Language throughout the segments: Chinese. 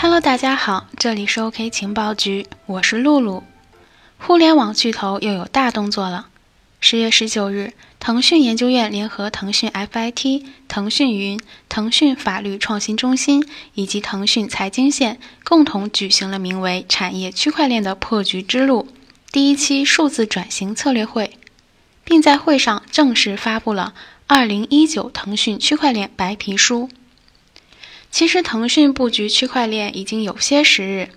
Hello，大家好，这里是 OK 情报局，我是露露。互联网巨头又有大动作了。十月十九日，腾讯研究院联合腾讯 FIT、腾讯云、腾讯法律创新中心以及腾讯财经线共同举行了名为“产业区块链的破局之路”第一期数字转型策略会，并在会上正式发布了二零一九腾讯区块链白皮书。其实，腾讯布局区块链已经有些时日。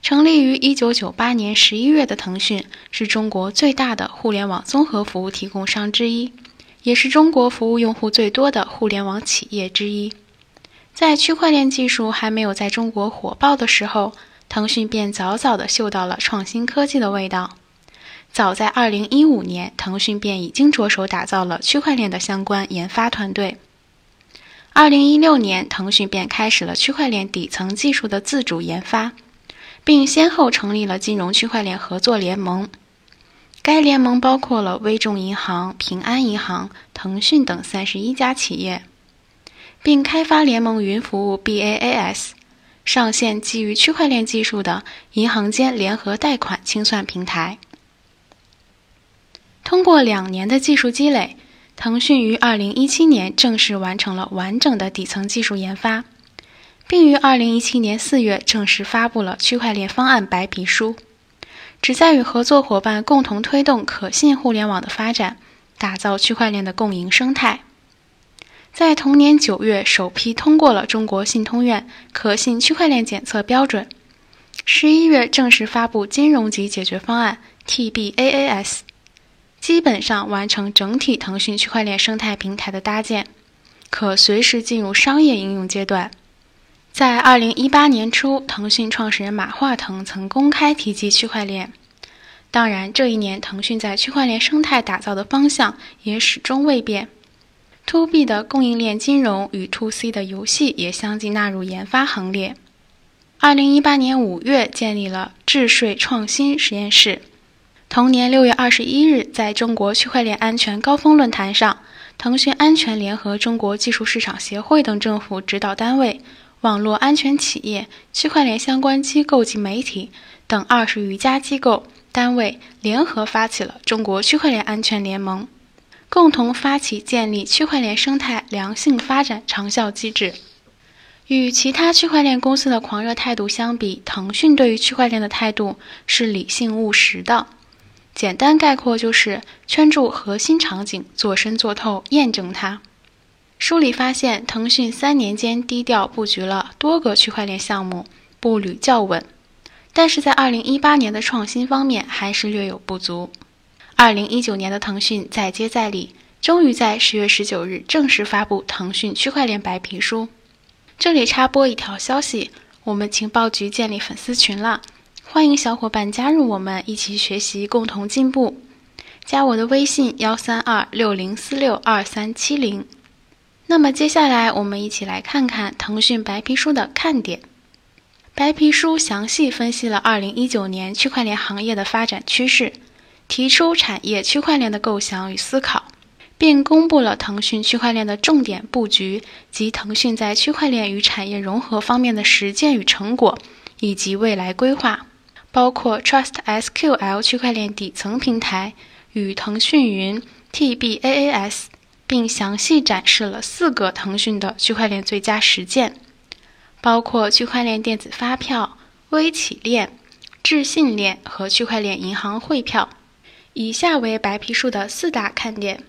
成立于1998年11月的腾讯，是中国最大的互联网综合服务提供商之一，也是中国服务用户最多的互联网企业之一。在区块链技术还没有在中国火爆的时候，腾讯便早早地嗅到了创新科技的味道。早在2015年，腾讯便已经着手打造了区块链的相关研发团队。二零一六年，腾讯便开始了区块链底层技术的自主研发，并先后成立了金融区块链合作联盟。该联盟包括了微众银行、平安银行、腾讯等三十一家企业，并开发联盟云服务 BaaS，上线基于区块链技术的银行间联合贷款清算平台。通过两年的技术积累。腾讯于二零一七年正式完成了完整的底层技术研发，并于二零一七年四月正式发布了区块链方案白皮书，旨在与合作伙伴共同推动可信互联网的发展，打造区块链的共赢生态。在同年九月，首批通过了中国信通院可信区块链检测标准，十一月正式发布金融级解决方案 TBAAS。基本上完成整体腾讯区块链生态平台的搭建，可随时进入商业应用阶段。在二零一八年初，腾讯创始人马化腾曾公开提及区块链。当然，这一年腾讯在区块链生态打造的方向也始终未变。To B 的供应链金融与 To C 的游戏也相继纳入研发行列。二零一八年五月，建立了智税创新实验室。同年六月二十一日，在中国区块链安全高峰论坛上，腾讯安全联合中国技术市场协会等政府指导单位、网络安全企业、区块链相关机构及媒体等二十余家机构单位联合发起了中国区块链安全联盟，共同发起建立区块链生态良性发展长效机制。与其他区块链公司的狂热态度相比，腾讯对于区块链的态度是理性务实的。简单概括就是圈住核心场景，做深做透，验证它。梳理发现，腾讯三年间低调布局了多个区块链项目，步履较稳，但是在二零一八年的创新方面还是略有不足。二零一九年的腾讯再接再厉，终于在十月十九日正式发布腾讯区块链白皮书。这里插播一条消息：我们情报局建立粉丝群了。欢迎小伙伴加入我们，一起学习，共同进步。加我的微信：幺三二六零四六二三七零。那么接下来，我们一起来看看腾讯白皮书的看点。白皮书详细分析了二零一九年区块链行业的发展趋势，提出产业区块链的构想与思考，并公布了腾讯区块链的重点布局及腾讯在区块链与产业融合方面的实践与成果，以及未来规划。包括 Trust SQL 区块链底层平台与腾讯云 TBAAS，并详细展示了四个腾讯的区块链最佳实践，包括区块链电子发票、微企链、智信链和区块链银行汇票。以下为白皮书的四大看点：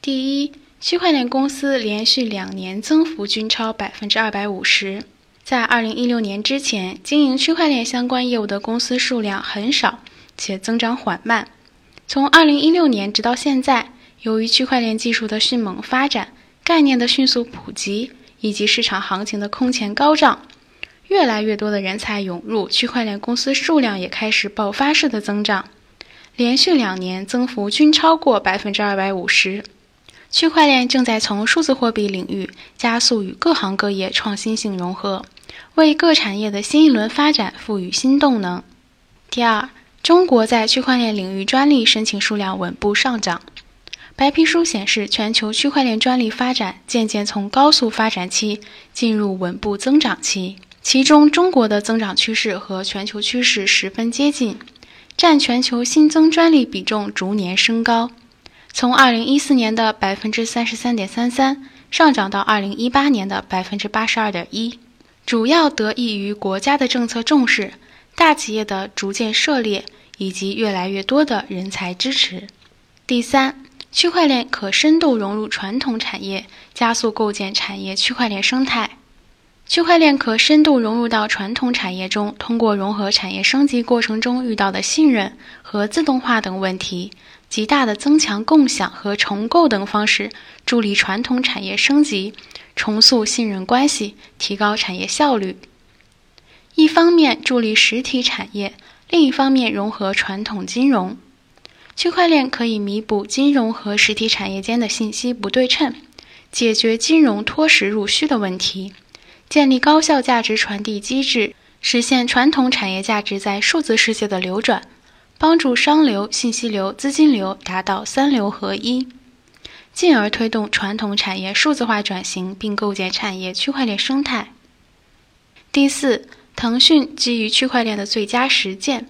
第一，区块链公司连续两年增幅均超百分之二百五十。在二零一六年之前，经营区块链相关业务的公司数量很少，且增长缓慢。从二零一六年直到现在，由于区块链技术的迅猛发展、概念的迅速普及以及市场行情的空前高涨，越来越多的人才涌入，区块链公司数量也开始爆发式的增长，连续两年增幅均超过百分之二百五十。区块链正在从数字货币领域加速与各行各业创新性融合，为各产业的新一轮发展赋予新动能。第二，中国在区块链领域专利申请数量稳步上涨。白皮书显示，全球区块链专利发展渐渐从高速发展期进入稳步增长期。其中中国的增长趋势和全球趋势十分接近，占全球新增专利比重逐年升高，从二零一四年的百分之三十三点三三上涨到二零一八年的百分之八十二点一，主要得益于国家的政策重视、大企业的逐渐涉猎以及越来越多的人才支持。第三。区块链可深度融入传统产业，加速构建产业区块链生态。区块链可深度融入到传统产业中，通过融合产业升级过程中遇到的信任和自动化等问题，极大的增强共享和重构等方式，助力传统产业升级，重塑信任关系，提高产业效率。一方面助力实体产业，另一方面融合传统金融。区块链可以弥补金融和实体产业间的信息不对称，解决金融脱实入虚的问题，建立高效价值传递机制，实现传统产业价值在数字世界的流转，帮助商流、信息流、资金流达到三流合一，进而推动传统产业数字化转型，并构建产业区块链生态。第四，腾讯基于区块链的最佳实践。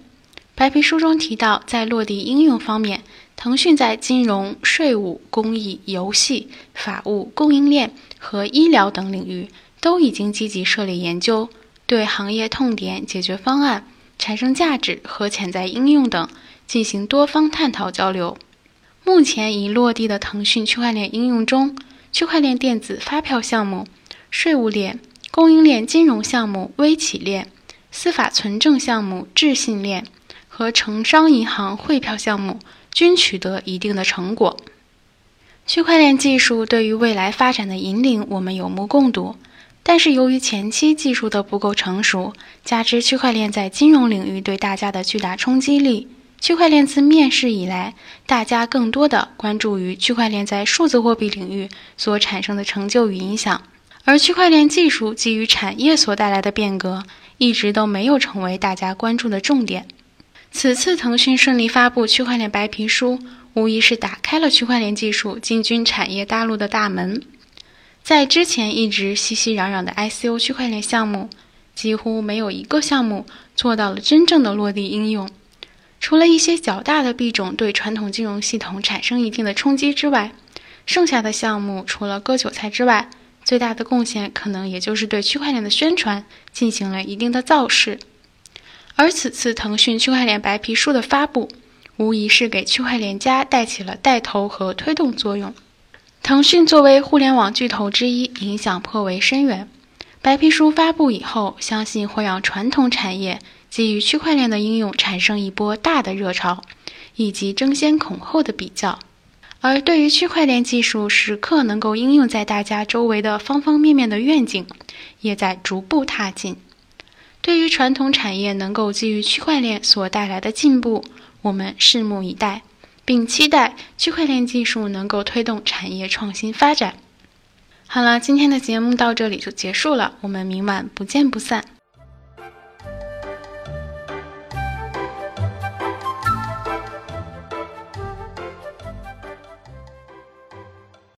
白皮书中提到，在落地应用方面，腾讯在金融、税务、公益、游戏、法务、供应链和医疗等领域都已经积极设立研究，对行业痛点、解决方案、产生价值和潜在应用等进行多方探讨交流。目前已落地的腾讯区块链应用中，区块链电子发票项目、税务链、供应链金融项目微企链、司法存证项目智信链。和城商银行汇票项目均取得一定的成果。区块链技术对于未来发展的引领，我们有目共睹。但是由于前期技术的不够成熟，加之区块链在金融领域对大家的巨大冲击力，区块链自面世以来，大家更多的关注于区块链在数字货币领域所产生的成就与影响，而区块链技术基于产业所带来的变革，一直都没有成为大家关注的重点。此次腾讯顺利发布区块链白皮书，无疑是打开了区块链技术进军产业大陆的大门。在之前一直熙熙攘攘的 ICO 区块链项目，几乎没有一个项目做到了真正的落地应用。除了一些较大的币种对传统金融系统产生一定的冲击之外，剩下的项目除了割韭菜之外，最大的贡献可能也就是对区块链的宣传进行了一定的造势。而此次腾讯区块链白皮书的发布，无疑是给区块链加带起了带头和推动作用。腾讯作为互联网巨头之一，影响颇为深远。白皮书发布以后，相信会让传统产业基于区块链的应用产生一波大的热潮，以及争先恐后的比较。而对于区块链技术时刻能够应用在大家周围的方方面面的愿景，也在逐步踏进。对于传统产业能够基于区块链所带来的进步，我们拭目以待，并期待区块链技术能够推动产业创新发展。好了，今天的节目到这里就结束了，我们明晚不见不散。